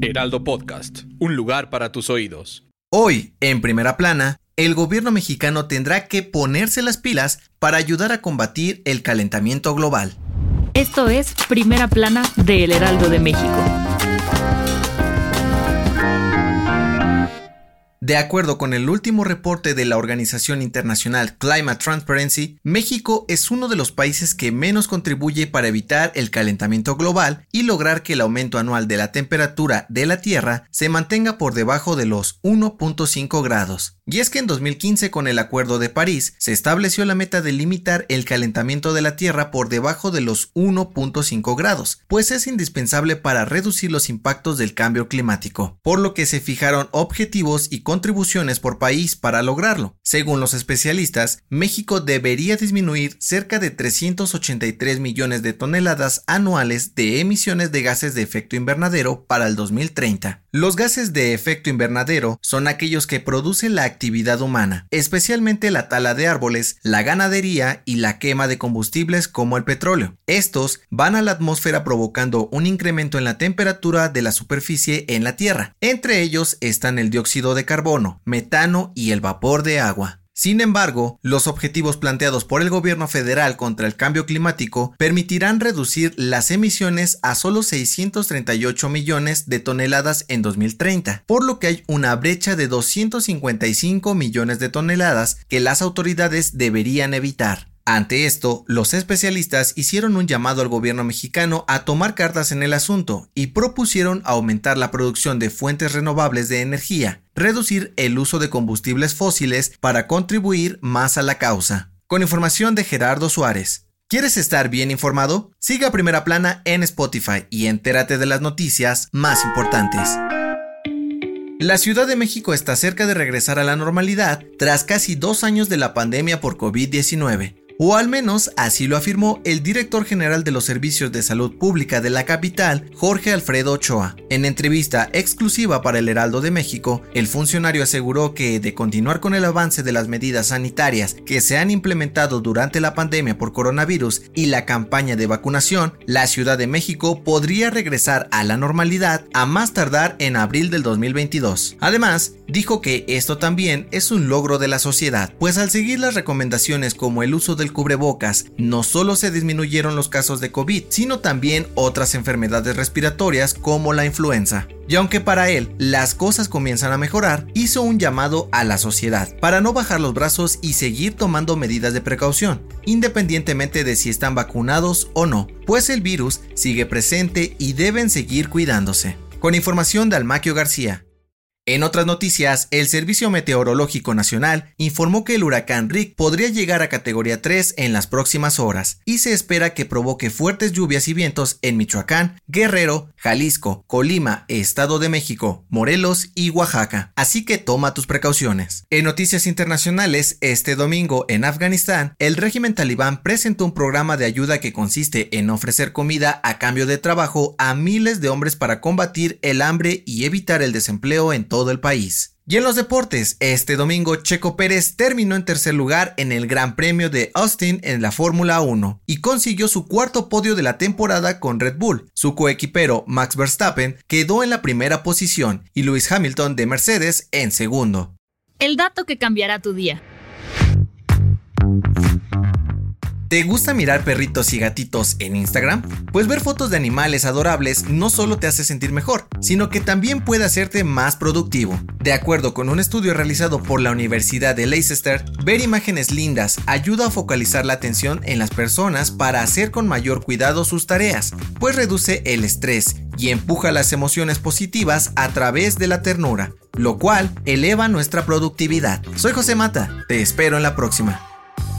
Heraldo Podcast, un lugar para tus oídos. Hoy, en primera plana, el gobierno mexicano tendrá que ponerse las pilas para ayudar a combatir el calentamiento global. Esto es Primera Plana de El Heraldo de México. De acuerdo con el último reporte de la organización internacional Climate Transparency, México es uno de los países que menos contribuye para evitar el calentamiento global y lograr que el aumento anual de la temperatura de la Tierra se mantenga por debajo de los 1.5 grados. Y es que en 2015 con el Acuerdo de París se estableció la meta de limitar el calentamiento de la Tierra por debajo de los 1.5 grados, pues es indispensable para reducir los impactos del cambio climático, por lo que se fijaron objetivos y contribuciones por país para lograrlo. Según los especialistas, México debería disminuir cerca de 383 millones de toneladas anuales de emisiones de gases de efecto invernadero para el 2030. Los gases de efecto invernadero son aquellos que producen la actividad humana, especialmente la tala de árboles, la ganadería y la quema de combustibles como el petróleo. Estos van a la atmósfera provocando un incremento en la temperatura de la superficie en la Tierra. Entre ellos están el dióxido de carbono, metano y el vapor de agua. Sin embargo, los objetivos planteados por el gobierno federal contra el cambio climático permitirán reducir las emisiones a solo 638 millones de toneladas en 2030, por lo que hay una brecha de 255 millones de toneladas que las autoridades deberían evitar. Ante esto, los especialistas hicieron un llamado al gobierno mexicano a tomar cartas en el asunto y propusieron aumentar la producción de fuentes renovables de energía, reducir el uso de combustibles fósiles para contribuir más a la causa. Con información de Gerardo Suárez. ¿Quieres estar bien informado? Siga Primera Plana en Spotify y entérate de las noticias más importantes. La Ciudad de México está cerca de regresar a la normalidad tras casi dos años de la pandemia por COVID-19 o al menos así lo afirmó el director general de los Servicios de Salud Pública de la capital, Jorge Alfredo Ochoa. En entrevista exclusiva para el Heraldo de México, el funcionario aseguró que de continuar con el avance de las medidas sanitarias que se han implementado durante la pandemia por coronavirus y la campaña de vacunación, la Ciudad de México podría regresar a la normalidad a más tardar en abril del 2022. Además, dijo que esto también es un logro de la sociedad, pues al seguir las recomendaciones como el uso del cubrebocas, no solo se disminuyeron los casos de COVID, sino también otras enfermedades respiratorias como la influenza. Y aunque para él las cosas comienzan a mejorar, hizo un llamado a la sociedad para no bajar los brazos y seguir tomando medidas de precaución, independientemente de si están vacunados o no, pues el virus sigue presente y deben seguir cuidándose. Con información de Almaquio García, en otras noticias, el Servicio Meteorológico Nacional informó que el huracán Rick podría llegar a categoría 3 en las próximas horas y se espera que provoque fuertes lluvias y vientos en Michoacán, Guerrero, Jalisco, Colima, Estado de México, Morelos y Oaxaca. Así que toma tus precauciones. En noticias internacionales, este domingo en Afganistán, el régimen talibán presentó un programa de ayuda que consiste en ofrecer comida a cambio de trabajo a miles de hombres para combatir el hambre y evitar el desempleo en todo todo el país. Y en los deportes, este domingo Checo Pérez terminó en tercer lugar en el Gran Premio de Austin en la Fórmula 1 y consiguió su cuarto podio de la temporada con Red Bull. Su coequipero Max Verstappen quedó en la primera posición y Lewis Hamilton de Mercedes en segundo. El dato que cambiará tu día. ¿Te gusta mirar perritos y gatitos en Instagram? Pues ver fotos de animales adorables no solo te hace sentir mejor, sino que también puede hacerte más productivo. De acuerdo con un estudio realizado por la Universidad de Leicester, ver imágenes lindas ayuda a focalizar la atención en las personas para hacer con mayor cuidado sus tareas, pues reduce el estrés y empuja las emociones positivas a través de la ternura, lo cual eleva nuestra productividad. Soy José Mata, te espero en la próxima.